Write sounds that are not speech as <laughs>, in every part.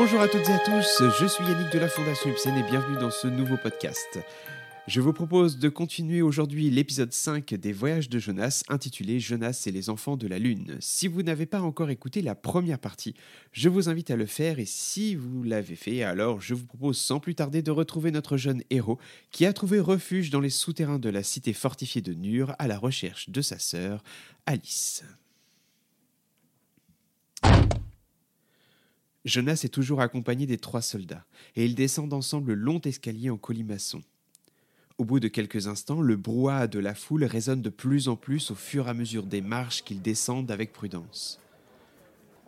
Bonjour à toutes et à tous, je suis Yannick de la Fondation Ibsen et bienvenue dans ce nouveau podcast. Je vous propose de continuer aujourd'hui l'épisode 5 des Voyages de Jonas intitulé Jonas et les enfants de la Lune. Si vous n'avez pas encore écouté la première partie, je vous invite à le faire et si vous l'avez fait, alors je vous propose sans plus tarder de retrouver notre jeune héros qui a trouvé refuge dans les souterrains de la cité fortifiée de Nur à la recherche de sa sœur, Alice. Jonas est toujours accompagné des trois soldats, et ils descendent ensemble le long escalier en colimaçon. Au bout de quelques instants, le brouhaha de la foule résonne de plus en plus au fur et à mesure des marches qu'ils descendent avec prudence.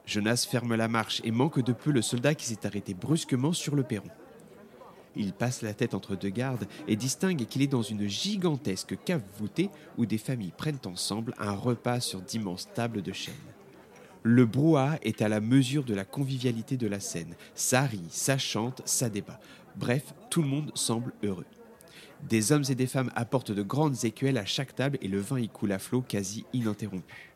Jonas ferme la marche et manque de peu le soldat qui s'est arrêté brusquement sur le perron. Il passe la tête entre deux gardes et distingue qu'il est dans une gigantesque cave voûtée où des familles prennent ensemble un repas sur d'immenses tables de chêne. Le brouhaha est à la mesure de la convivialité de la scène. Ça rit, ça chante, ça débat. Bref, tout le monde semble heureux. Des hommes et des femmes apportent de grandes écuelles à chaque table et le vin y coule à flot quasi ininterrompu.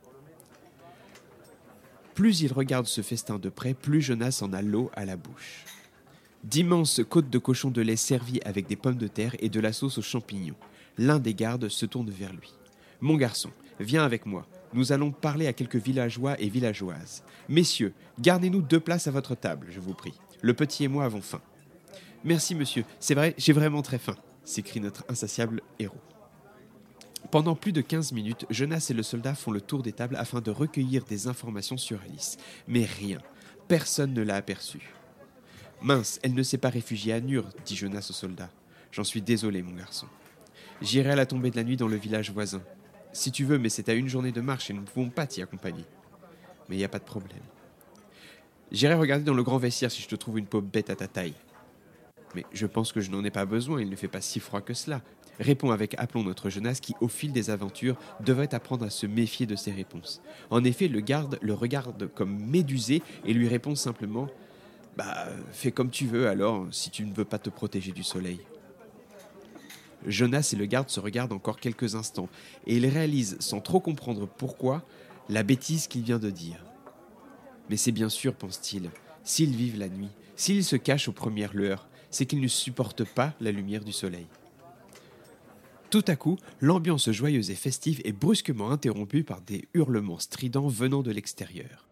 Plus il regarde ce festin de près, plus Jonas en a l'eau à la bouche. D'immenses côtes de cochon de lait servies avec des pommes de terre et de la sauce aux champignons. L'un des gardes se tourne vers lui. Mon garçon, viens avec moi. Nous allons parler à quelques villageois et villageoises. Messieurs, gardez-nous deux places à votre table, je vous prie. Le petit et moi avons faim. Merci, monsieur. C'est vrai, j'ai vraiment très faim, s'écrie notre insatiable héros. Pendant plus de 15 minutes, Jonas et le soldat font le tour des tables afin de recueillir des informations sur Alice. Mais rien. Personne ne l'a aperçue. Mince, elle ne s'est pas réfugiée à Nur, dit Jonas au soldat. J'en suis désolé, mon garçon. J'irai à la tombée de la nuit dans le village voisin. Si tu veux, mais c'est à une journée de marche et nous ne pouvons pas t'y accompagner. Mais il n'y a pas de problème. J'irai regarder dans le grand vestiaire si je te trouve une peau bête à ta taille. Mais je pense que je n'en ai pas besoin, il ne fait pas si froid que cela. Répond avec aplomb notre Jonas qui, au fil des aventures, devrait apprendre à se méfier de ses réponses. En effet, le garde le regarde comme médusé et lui répond simplement Bah, fais comme tu veux alors, si tu ne veux pas te protéger du soleil. Jonas et le garde se regardent encore quelques instants, et ils réalisent, sans trop comprendre pourquoi, la bêtise qu'il vient de dire. Mais c'est bien sûr, pense-t-il, s'ils vivent la nuit, s'ils se cachent aux premières lueurs, c'est qu'ils ne supportent pas la lumière du soleil. Tout à coup, l'ambiance joyeuse et festive est brusquement interrompue par des hurlements stridents venant de l'extérieur.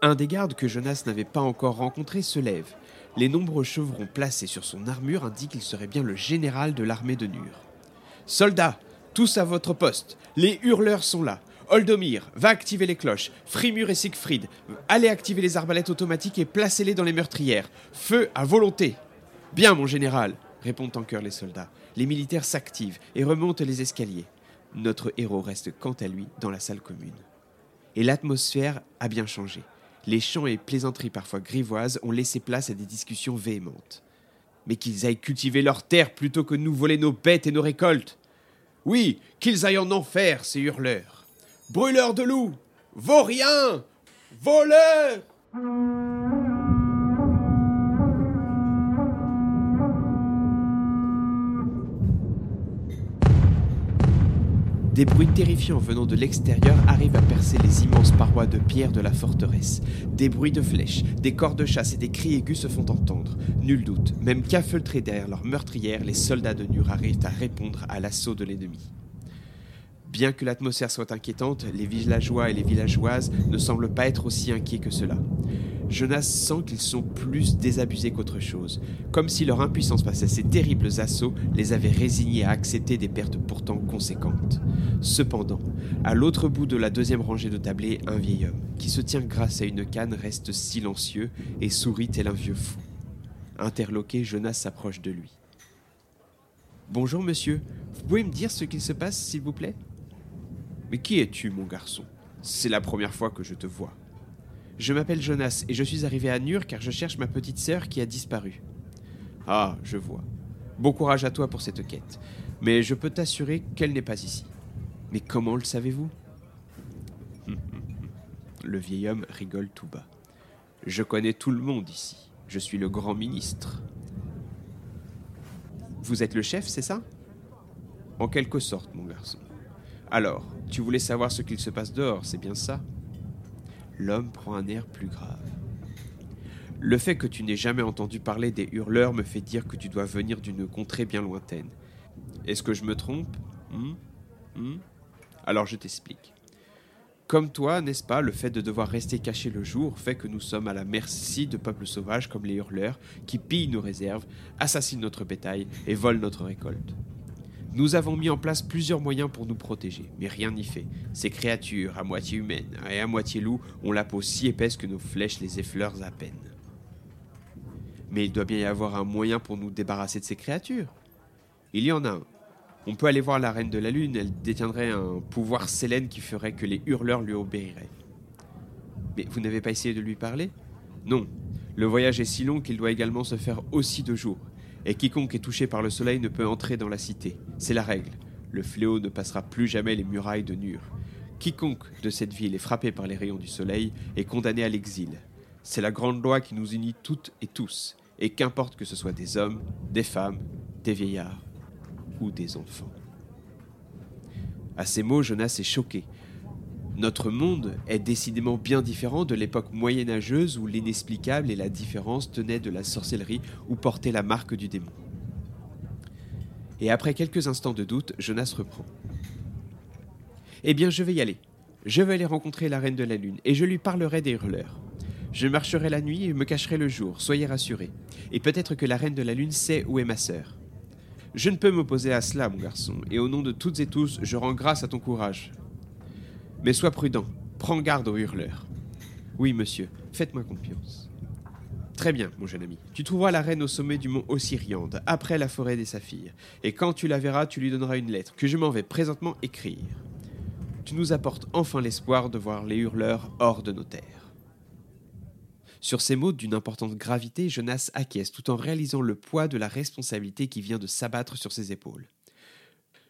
Un des gardes que Jonas n'avait pas encore rencontré se lève. Les nombreux chevrons placés sur son armure indiquent qu'il serait bien le général de l'armée de Nur. Soldats, tous à votre poste. Les hurleurs sont là. Oldomir, va activer les cloches. Frimur et Siegfried, allez activer les arbalètes automatiques et placez-les dans les meurtrières. Feu à volonté. Bien, mon général, répondent en chœur les soldats. Les militaires s'activent et remontent les escaliers. Notre héros reste quant à lui dans la salle commune. Et l'atmosphère a bien changé. Les chants et plaisanteries parfois grivoises ont laissé place à des discussions véhémentes. Mais qu'ils aillent cultiver leurs terres plutôt que nous voler nos bêtes et nos récoltes. Oui, qu'ils aillent en enfer, ces hurleurs. Brûleurs de loups, vauriens, voleurs Des bruits terrifiants venant de l'extérieur arrivent à percer les immenses parois de pierre de la forteresse. Des bruits de flèches, des corps de chasse et des cris aigus se font entendre. Nul doute, même qu'affeutrés derrière leur meurtrière, les soldats de Nur arrivent à répondre à l'assaut de l'ennemi. Bien que l'atmosphère soit inquiétante, les villageois et les villageoises ne semblent pas être aussi inquiets que cela. Jonas sent qu'ils sont plus désabusés qu'autre chose, comme si leur impuissance face à ces terribles assauts les avait résignés à accepter des pertes pourtant conséquentes. Cependant, à l'autre bout de la deuxième rangée de tablés, un vieil homme, qui se tient grâce à une canne, reste silencieux et sourit tel un vieux fou. Interloqué, Jonas s'approche de lui. Bonjour monsieur, vous pouvez me dire ce qu'il se passe, s'il vous plaît? Mais qui es-tu, mon garçon? C'est la première fois que je te vois. Je m'appelle Jonas et je suis arrivé à Nur car je cherche ma petite sœur qui a disparu. Ah, je vois. Bon courage à toi pour cette quête. Mais je peux t'assurer qu'elle n'est pas ici. Mais comment le savez-vous? <laughs> Le vieil homme rigole tout bas. Je connais tout le monde ici. Je suis le grand ministre. Vous êtes le chef, c'est ça? En quelque sorte, mon garçon. Alors, tu voulais savoir ce qu'il se passe dehors, c'est bien ça? L'homme prend un air plus grave. Le fait que tu n'aies jamais entendu parler des hurleurs me fait dire que tu dois venir d'une contrée bien lointaine. Est-ce que je me trompe? Hmm? Hmm? Alors je t'explique. Comme toi, n'est-ce pas, le fait de devoir rester caché le jour fait que nous sommes à la merci de peuples sauvages comme les hurleurs qui pillent nos réserves, assassinent notre bétail et volent notre récolte. Nous avons mis en place plusieurs moyens pour nous protéger, mais rien n'y fait. Ces créatures, à moitié humaines et à moitié loups, ont la peau si épaisse que nos flèches les effleurent à peine. Mais il doit bien y avoir un moyen pour nous débarrasser de ces créatures. Il y en a un. On peut aller voir la reine de la lune, elle détiendrait un pouvoir sélène qui ferait que les hurleurs lui obéiraient. Mais vous n'avez pas essayé de lui parler? Non. Le voyage est si long qu'il doit également se faire aussi de jour. Et quiconque est touché par le soleil ne peut entrer dans la cité. C'est la règle. Le fléau ne passera plus jamais les murailles de Nur. Quiconque de cette ville est frappé par les rayons du soleil est condamné à l'exil. C'est la grande loi qui nous unit toutes et tous, et qu'importe que ce soit des hommes, des femmes, des vieillards ou des enfants. À ces mots, Jonas est choqué. Notre monde est décidément bien différent de l'époque moyenâgeuse où l'inexplicable et la différence tenaient de la sorcellerie ou portaient la marque du démon. Et après quelques instants de doute, Jonas reprend. Eh bien, je vais y aller. Je vais aller rencontrer la reine de la lune et je lui parlerai des hurleurs. Je marcherai la nuit et me cacherai le jour, soyez rassurés. Et peut-être que la reine de la lune sait où est ma sœur. Je ne peux m'opposer à cela, mon garçon, et au nom de toutes et tous, je rends grâce à ton courage. Mais sois prudent, prends garde aux hurleurs. Oui, monsieur, faites-moi confiance. Très bien, mon jeune ami. Tu trouveras la reine au sommet du mont Ossiriande, après la forêt des saphirs, et quand tu la verras, tu lui donneras une lettre que je m'en vais présentement écrire. Tu nous apportes enfin l'espoir de voir les hurleurs hors de nos terres. Sur ces mots d'une importante gravité, Jonas acquiesce tout en réalisant le poids de la responsabilité qui vient de s'abattre sur ses épaules.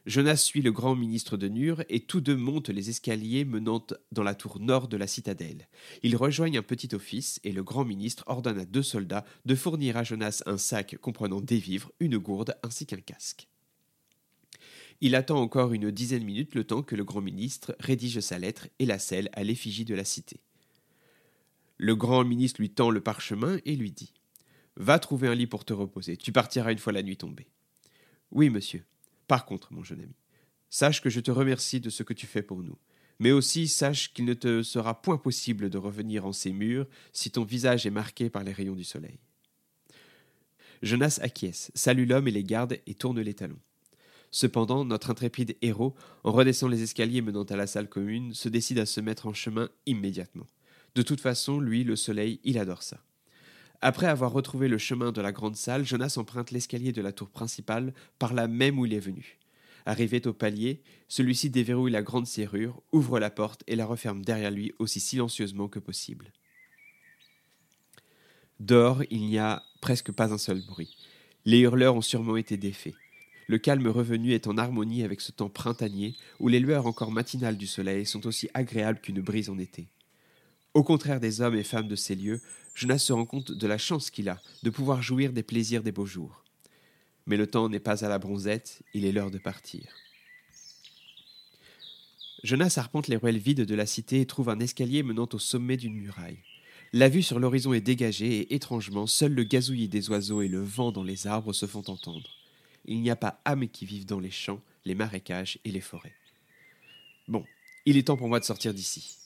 Jonas suit le grand ministre de Nur et tous deux montent les escaliers menant dans la tour nord de la citadelle. Ils rejoignent un petit office et le grand ministre ordonne à deux soldats de fournir à Jonas un sac comprenant des vivres, une gourde ainsi qu'un casque. Il attend encore une dizaine de minutes le temps que le grand ministre rédige sa lettre et la scelle à l'effigie de la cité. Le grand ministre lui tend le parchemin et lui dit Va trouver un lit pour te reposer, tu partiras une fois la nuit tombée. Oui, monsieur. Par contre, mon jeune ami, sache que je te remercie de ce que tu fais pour nous, mais aussi sache qu'il ne te sera point possible de revenir en ces murs si ton visage est marqué par les rayons du soleil. Jonas acquiesce, salue l'homme et les gardes et tourne les talons. Cependant, notre intrépide héros, en redescendant les escaliers menant à la salle commune, se décide à se mettre en chemin immédiatement. De toute façon, lui, le soleil, il adore ça. Après avoir retrouvé le chemin de la grande salle, Jonas emprunte l'escalier de la tour principale par là même où il est venu. Arrivé au palier, celui-ci déverrouille la grande serrure, ouvre la porte et la referme derrière lui aussi silencieusement que possible. Dehors, il n'y a presque pas un seul bruit. Les hurleurs ont sûrement été défaits. Le calme revenu est en harmonie avec ce temps printanier où les lueurs encore matinales du soleil sont aussi agréables qu'une brise en été. Au contraire des hommes et femmes de ces lieux, Jonas se rend compte de la chance qu'il a de pouvoir jouir des plaisirs des beaux jours. Mais le temps n'est pas à la bronzette, il est l'heure de partir. Jonas arpente les ruelles vides de la cité et trouve un escalier menant au sommet d'une muraille. La vue sur l'horizon est dégagée et étrangement, seul le gazouillis des oiseaux et le vent dans les arbres se font entendre. Il n'y a pas âme qui vive dans les champs, les marécages et les forêts. Bon, il est temps pour moi de sortir d'ici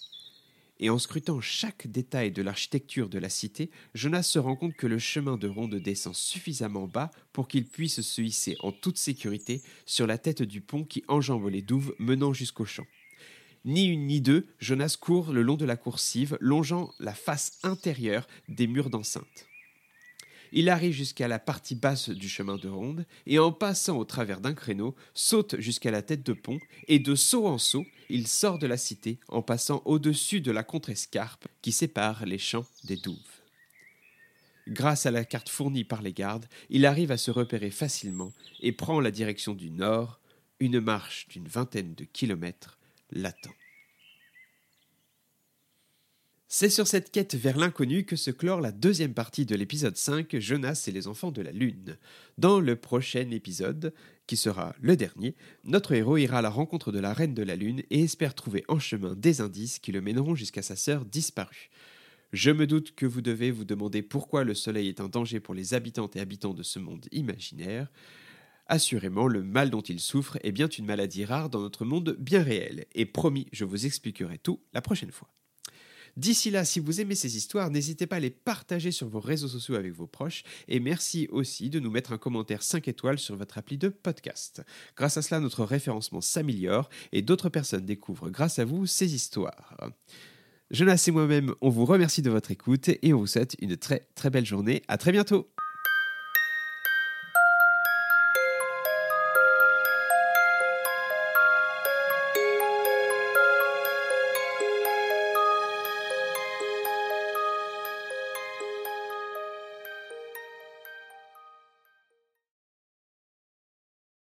et en scrutant chaque détail de l'architecture de la cité, Jonas se rend compte que le chemin de ronde descend suffisamment bas pour qu'il puisse se hisser en toute sécurité sur la tête du pont qui enjambe les douves menant jusqu'au champ. Ni une ni deux, Jonas court le long de la coursive, longeant la face intérieure des murs d'enceinte. Il arrive jusqu'à la partie basse du chemin de ronde et en passant au travers d'un créneau, saute jusqu'à la tête de pont et de saut en saut, il sort de la cité en passant au-dessus de la contrescarpe qui sépare les champs des douves. Grâce à la carte fournie par les gardes, il arrive à se repérer facilement et prend la direction du nord. Une marche d'une vingtaine de kilomètres l'attend. C'est sur cette quête vers l'inconnu que se clore la deuxième partie de l'épisode 5, Jonas et les enfants de la Lune. Dans le prochain épisode, qui sera le dernier, notre héros ira à la rencontre de la Reine de la Lune et espère trouver en chemin des indices qui le mèneront jusqu'à sa sœur disparue. Je me doute que vous devez vous demander pourquoi le Soleil est un danger pour les habitantes et habitants de ce monde imaginaire. Assurément, le mal dont il souffre est bien une maladie rare dans notre monde bien réel, et promis, je vous expliquerai tout la prochaine fois. D'ici là, si vous aimez ces histoires, n'hésitez pas à les partager sur vos réseaux sociaux avec vos proches et merci aussi de nous mettre un commentaire 5 étoiles sur votre appli de podcast. Grâce à cela, notre référencement s'améliore et d'autres personnes découvrent grâce à vous ces histoires. Jonas et moi-même, on vous remercie de votre écoute et on vous souhaite une très très belle journée. À très bientôt!